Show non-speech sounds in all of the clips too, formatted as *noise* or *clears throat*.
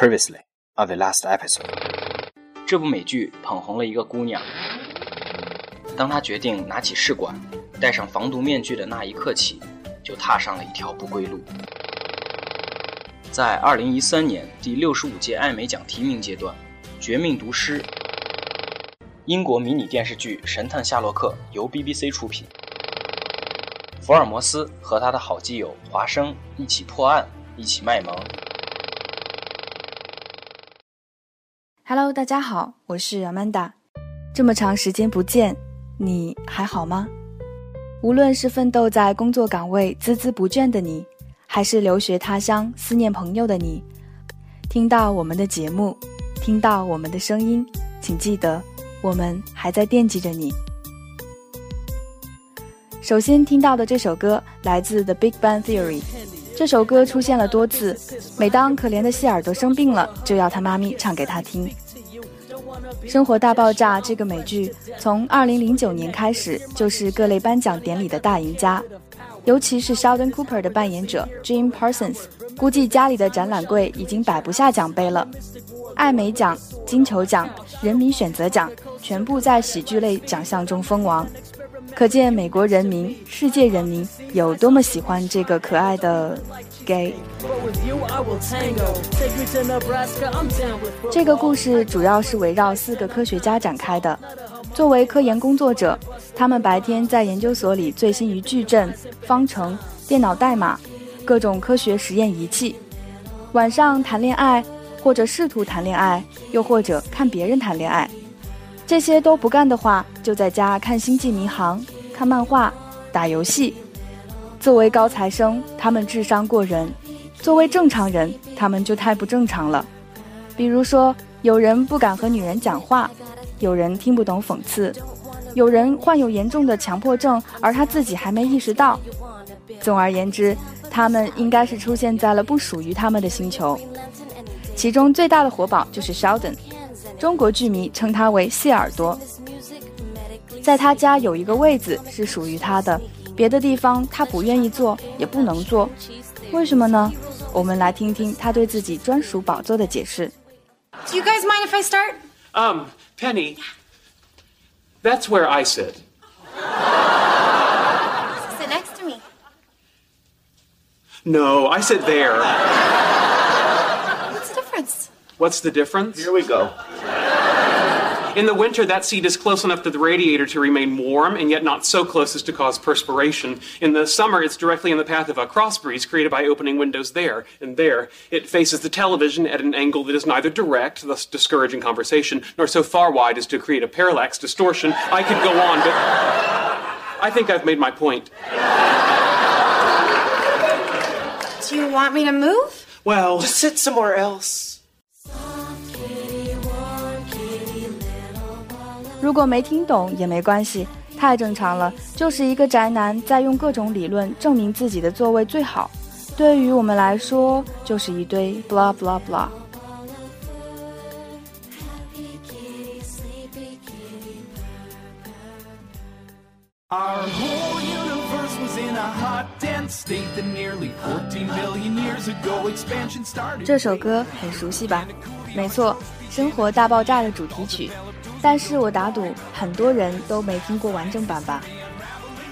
Previously on the last episode，这部美剧捧红了一个姑娘。当她决定拿起试管，戴上防毒面具的那一刻起，就踏上了一条不归路。在2013年第六十五届艾美奖提名阶段，《绝命毒师》英国迷你电视剧《神探夏洛克》由 BBC 出品，福尔摩斯和他的好基友华生一起破案，一起卖萌。Hello，大家好，我是 Amanda。这么长时间不见，你还好吗？无论是奋斗在工作岗位孜孜不倦的你，还是留学他乡思念朋友的你，听到我们的节目，听到我们的声音，请记得，我们还在惦记着你。首先听到的这首歌来自 The Big Bang Theory。这首歌出现了多次，每当可怜的希尔多生病了，就要他妈咪唱给他听。《生活大爆炸》这个美剧从2009年开始就是各类颁奖典礼的大赢家，尤其是 Sheldon Cooper 的扮演者 Jim Parsons，估计家里的展览柜已经摆不下奖杯了。艾美奖、金球奖、人民选择奖全部在喜剧类奖项中封王。可见美国人民、世界人民有多么喜欢这个可爱的 gay。这个故事主要是围绕四个科学家展开的。作为科研工作者，他们白天在研究所里醉心于矩阵、方程、电脑代码、各种科学实验仪器；晚上谈恋爱，或者试图谈恋爱，又或者看别人谈恋爱。这些都不干的话，就在家看《星际迷航》、看漫画、打游戏。作为高材生，他们智商过人；作为正常人，他们就太不正常了。比如说，有人不敢和女人讲话，有人听不懂讽刺，有人患有严重的强迫症，而他自己还没意识到。总而言之，他们应该是出现在了不属于他们的星球。其中最大的活宝就是 Sheldon。中国剧迷称他为谢耳朵，在他家有一个位子是属于他的，别的地方他不愿意坐，也不能坐，为什么呢？我们来听听他对自己专属宝座的解释。Do you guys mind if I start? Um, Penny, that's where I sit. Sit next to me. No, I sit there. What's the difference? What's the difference? Here we go. In the winter, that seat is close enough to the radiator to remain warm and yet not so close as to cause perspiration. In the summer, it's directly in the path of a cross breeze created by opening windows there and there. It faces the television at an angle that is neither direct, thus discouraging conversation, nor so far wide as to create a parallax distortion. I could go on, but I think I've made my point. Do you want me to move? Well, Just sit somewhere else. 如果没听懂也没关系，太正常了。就是一个宅男在用各种理论证明自己的座位最好。对于我们来说，就是一堆 blah blah blah。Our whole 这首歌很熟悉吧？没错，《生活大爆炸》的主题曲。但是我打赌很多人都没听过完整版吧？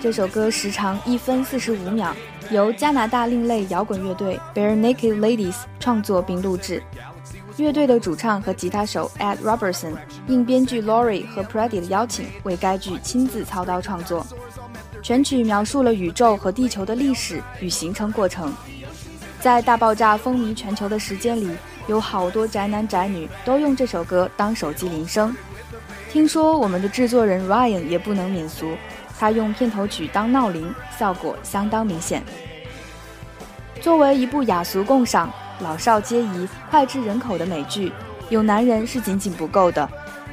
这首歌时长一分四十五秒，由加拿大另类摇滚乐队 Bare Naked Ladies 创作并录制。乐队的主唱和吉他手 Ed Robertson 应编剧 Laurie 和 Prady 的邀请，为该剧亲自操刀创作。全曲描述了宇宙和地球的历史与形成过程。在大爆炸风靡全球的时间里，有好多宅男宅女都用这首歌当手机铃声。听说我们的制作人 Ryan 也不能免俗，他用片头曲当闹铃，效果相当明显。作为一部雅俗共赏、老少皆宜、脍炙人口的美剧，有男人是仅仅不够的，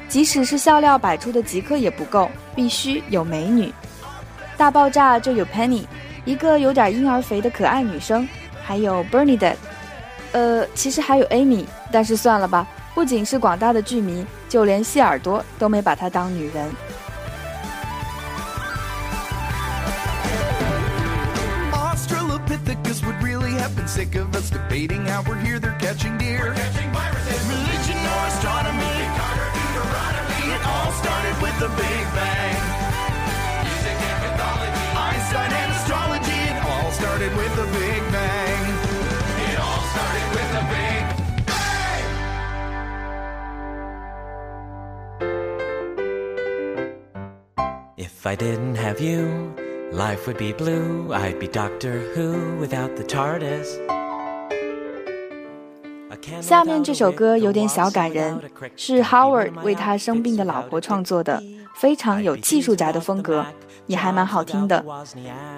即使是笑料百出的极客也不够，必须有美女。大爆炸就有 Penny，一个有点婴儿肥的可爱女生，还有 Bernadette，呃，其实还有 Amy，但是算了吧，不仅是广大的剧迷，就连谢耳朵都没把她当女人。the If I didn't have you, life would be blue. I'd be Doctor Who without the TARDIS. 下面这首歌有点小感人，是 Howard 为他生病的老婆创作的，非常有技术宅的风格，也还蛮好听的。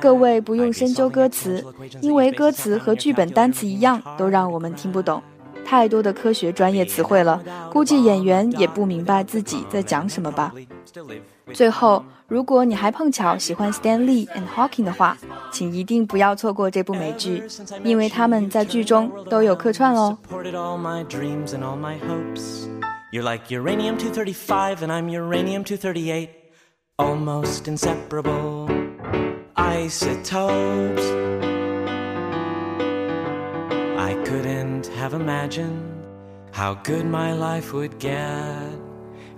各位不用深究歌词，因为歌词和剧本单词一样，都让我们听不懂。太多的科学专业词汇了，估计演员也不明白自己在讲什么吧。最后，如果你还碰巧喜欢 Stan Lee and Hawking 的话，请一定不要错过这部美剧，因为他们在剧中都有客串哦。supported all my dreams and all my hopes. You're like uranium 235 and I'm uranium 238, almost inseparable isotopes. Have imagined how good my life would get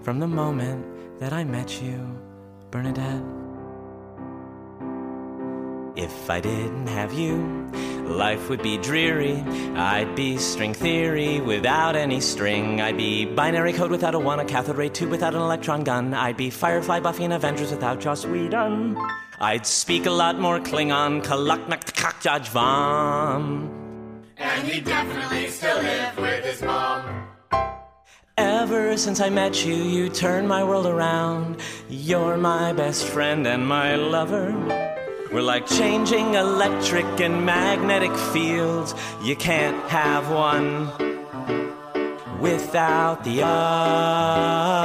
from the moment that I met you, Bernadette. If I didn't have you, life would be dreary. I'd be string theory without any string. I'd be binary code without a one, a cathode ray tube without an electron gun. I'd be Firefly, Buffy, and Avengers without Joss Whedon. I'd speak a lot more Klingon, Kalaknak, Kakjaj Vam. Ever since I met you, you turned my world around. You're my best friend and my lover. We're like changing electric and magnetic fields. You can't have one without the other.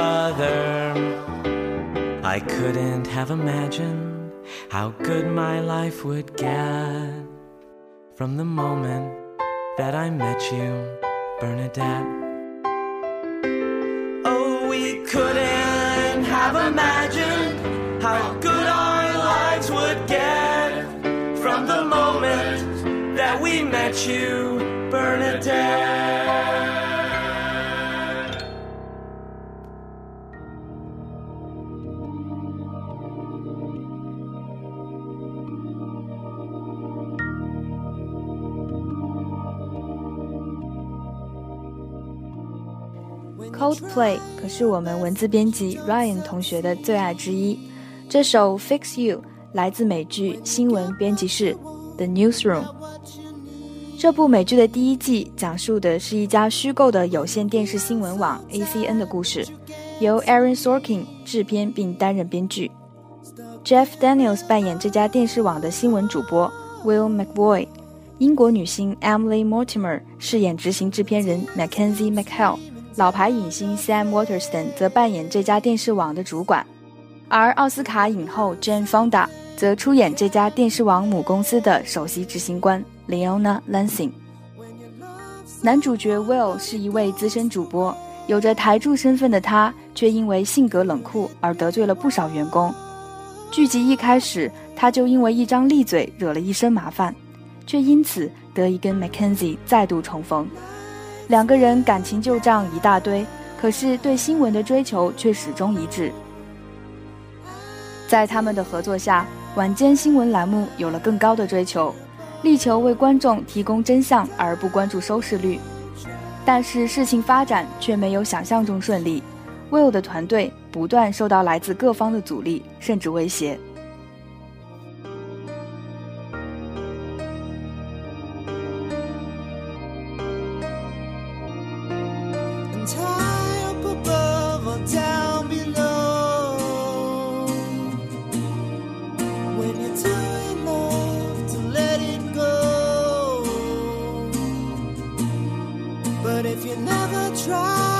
I couldn't have imagined how good my life would get from the moment that I met you, Bernadette. Oh, we couldn't have imagined how good our lives would get from the moment that we met you, Bernadette. Coldplay 可是我们文字编辑 Ryan 同学的最爱之一。这首《Fix You》来自美剧新闻编辑室 The Newsroom。这部美剧的第一季讲述的是一家虚构的有线电视新闻网 ACN 的故事，由 Aaron Sorkin 制片并担任编剧。Jeff Daniels 扮演这家电视网的新闻主播 Will McVoy，英国女星 Emily Mortimer 饰演执行制片人 Mackenzie McHale。老牌影星 Sam Waterston 则扮演这家电视网的主管，而奥斯卡影后 Jane Fonda 则出演这家电视网母公司的首席执行官 Leona Lansing。男主角 Will 是一位资深主播，有着台柱身份的他，却因为性格冷酷而得罪了不少员工。剧集一开始，他就因为一张利嘴惹了一身麻烦，却因此得以跟 Mackenzie 再度重逢。两个人感情旧账一大堆，可是对新闻的追求却始终一致。在他们的合作下，晚间新闻栏目有了更高的追求，力求为观众提供真相而不关注收视率。但是事情发展却没有想象中顺利，Will 的团队不断受到来自各方的阻力，甚至威胁。Try,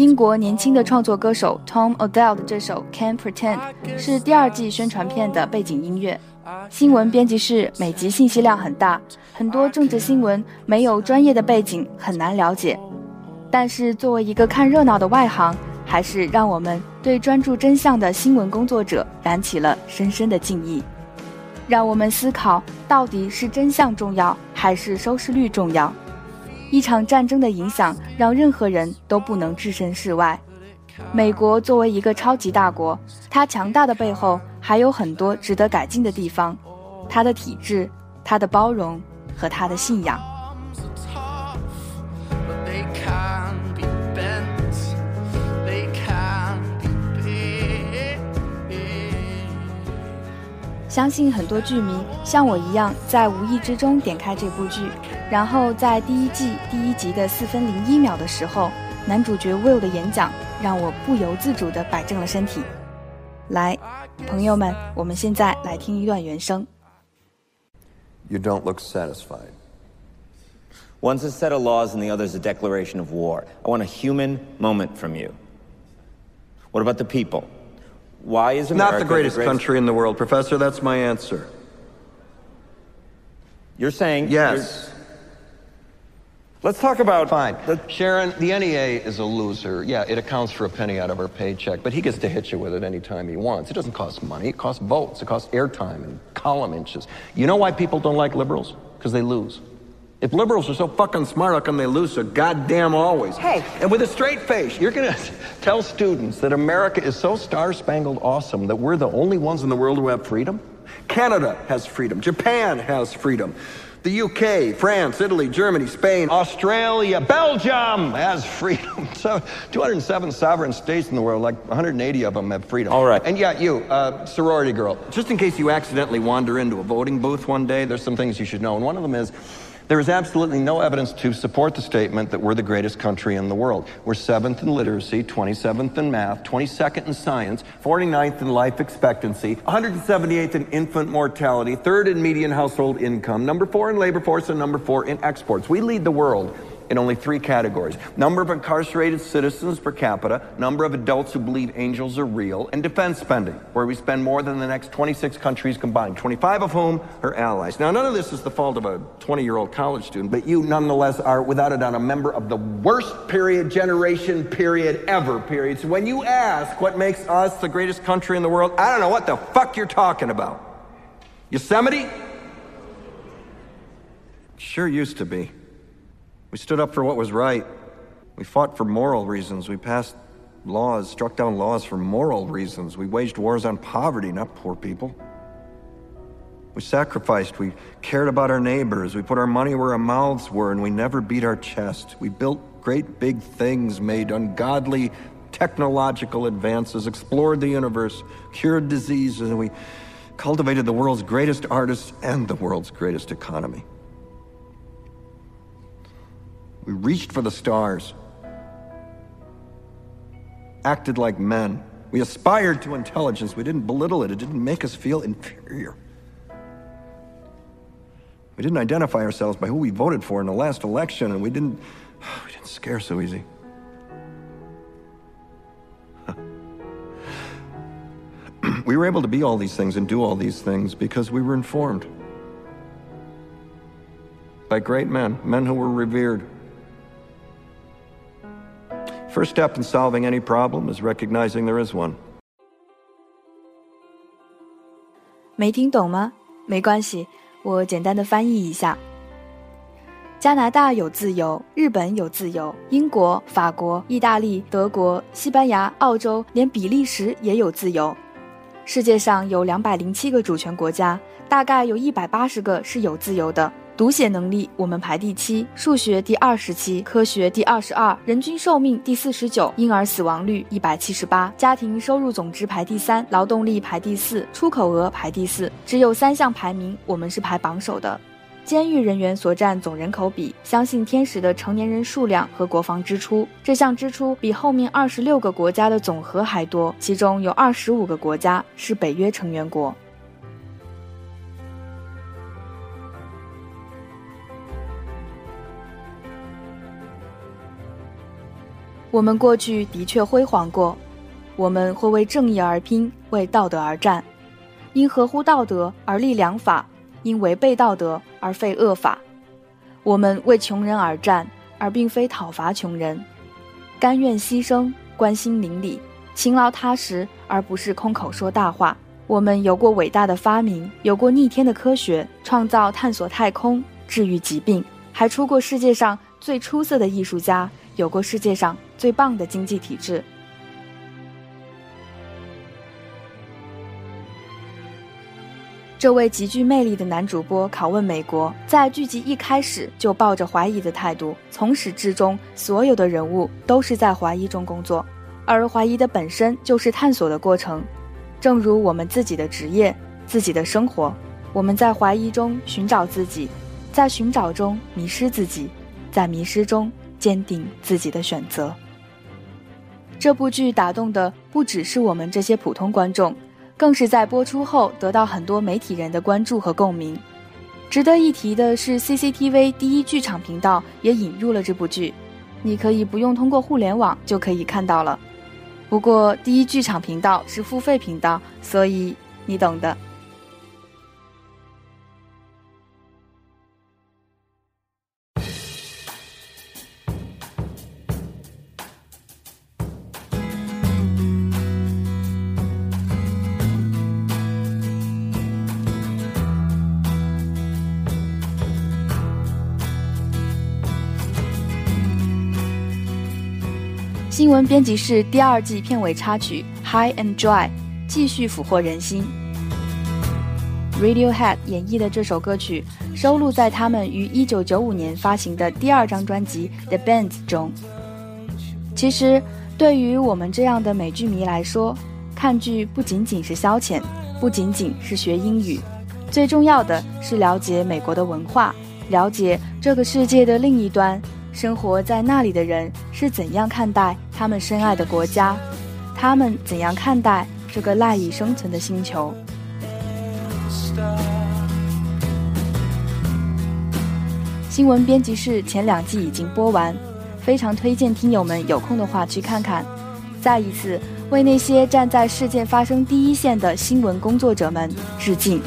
英国年轻的创作歌手 Tom Odell 的这首《Can't Pretend》是第二季宣传片的背景音乐。新闻编辑室每集信息量很大，很多政治新闻没有专业的背景很难了解。但是作为一个看热闹的外行，还是让我们对专注真相的新闻工作者燃起了深深的敬意。让我们思考，到底是真相重要，还是收视率重要？一场战争的影响让任何人都不能置身事外。美国作为一个超级大国，它强大的背后还有很多值得改进的地方，它的体制、它的包容和它的信仰。相信很多剧迷像我一样，在无意之中点开这部剧，然后在第一季第一集的四分零一秒的时候，男主角 Will 的演讲让我不由自主地摆正了身体。来，朋友们，我们现在来听一段原声。You don't look satisfied. One's a set of laws and the other's a declaration of war. I want a human moment from you. What about the people? Why is America Not the greatest country in the world, Professor. That's my answer. You're saying Yes. Let's talk about Fine. Sharon, the NEA is a loser. Yeah, it accounts for a penny out of our paycheck, but he gets to hit you with it anytime he wants. It doesn't cost money, it costs votes, it costs airtime and column inches. You know why people don't like liberals? Because they lose. If liberals are so fucking smart, how come they lose so goddamn always? Hey. And with a straight face, you're gonna *laughs* tell students that America is so star spangled awesome that we're the only ones in the world who have freedom? Canada has freedom. Japan has freedom. The UK, France, Italy, Germany, Spain, Australia, Belgium has *laughs* freedom. So 207 sovereign states in the world, like 180 of them have freedom. All right. And yeah, you, uh, sorority girl, just in case you accidentally wander into a voting booth one day, there's some things you should know. And one of them is there is absolutely no evidence to support the statement that we're the greatest country in the world. We're seventh in literacy, 27th in math, 22nd in science, 49th in life expectancy, 178th in infant mortality, third in median household income, number four in labor force, and number four in exports. We lead the world in only three categories number of incarcerated citizens per capita, number of adults who believe angels are real, and defense spending, where we spend more than the next 26 countries combined, 25 of whom are allies. Now, none of this is the fault of a 20 year old college student, but you nonetheless are, without a doubt, a member of the worst period, generation, period, ever, period. So when you ask what makes us the greatest country in the world, I don't know what the fuck you're talking about. Yosemite? Sure used to be. We stood up for what was right. We fought for moral reasons. We passed laws, struck down laws for moral reasons. We waged wars on poverty, not poor people. We sacrificed. We cared about our neighbors. We put our money where our mouths were, and we never beat our chest. We built great big things, made ungodly technological advances, explored the universe, cured diseases, and we cultivated the world's greatest artists and the world's greatest economy. We reached for the stars, acted like men. We aspired to intelligence. We didn't belittle it, it didn't make us feel inferior. We didn't identify ourselves by who we voted for in the last election, and we didn't, *sighs* we didn't scare so easy. *clears throat* we were able to be all these things and do all these things because we were informed by great men, men who were revered. First step in solving any problem is recognizing there is one. 没听懂吗？没关系，我简单的翻译一下。加拿大有自由，日本有自由，英国、法国、意大利、德国、西班牙、澳洲，连比利时也有自由。世界上有两百零七个主权国家，大概有一百八十个是有自由的。读写能力我们排第七，数学第二十七，科学第二十二，人均寿命第四十九，婴儿死亡率一百七十八，家庭收入总值排第三，劳动力排第四，出口额排第四，只有三项排名我们是排榜首的。监狱人员所占总人口比，相信天使的成年人数量和国防支出，这项支出比后面二十六个国家的总和还多，其中有二十五个国家是北约成员国。我们过去的确辉煌过，我们会为正义而拼，为道德而战，因合乎道德而立良法，因违背道德而废恶法。我们为穷人而战，而并非讨伐穷人，甘愿牺牲，关心邻里，勤劳踏实，而不是空口说大话。我们有过伟大的发明，有过逆天的科学，创造、探索太空，治愈疾病，还出过世界上最出色的艺术家，有过世界上。最棒的经济体制。这位极具魅力的男主播拷问美国，在剧集一开始就抱着怀疑的态度，从始至终，所有的人物都是在怀疑中工作，而怀疑的本身就是探索的过程。正如我们自己的职业、自己的生活，我们在怀疑中寻找自己，在寻找中迷失自己，在迷失中坚定自己的选择。这部剧打动的不只是我们这些普通观众，更是在播出后得到很多媒体人的关注和共鸣。值得一提的是，CCTV 第一剧场频道也引入了这部剧，你可以不用通过互联网就可以看到了。不过，第一剧场频道是付费频道，所以你懂的。新闻编辑室第二季片尾插曲《High and Dry》继续俘获人心。Radiohead 演绎的这首歌曲收录在他们于1995年发行的第二张专辑《The bands》中。其实，对于我们这样的美剧迷来说，看剧不仅仅是消遣，不仅仅是学英语，最重要的是了解美国的文化，了解这个世界的另一端。生活在那里的人是怎样看待他们深爱的国家？他们怎样看待这个赖以生存的星球？新闻编辑室前两季已经播完，非常推荐听友们有空的话去看看。再一次为那些站在事件发生第一线的新闻工作者们致敬。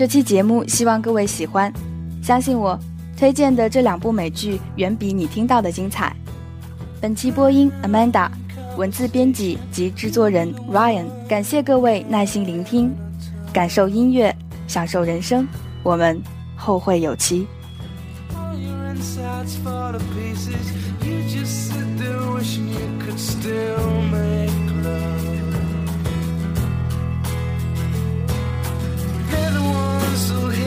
这期节目希望各位喜欢，相信我，推荐的这两部美剧远比你听到的精彩。本期播音 Amanda，文字编辑及制作人 Ryan，感谢各位耐心聆听，感受音乐，享受人生，我们后会有期。Don't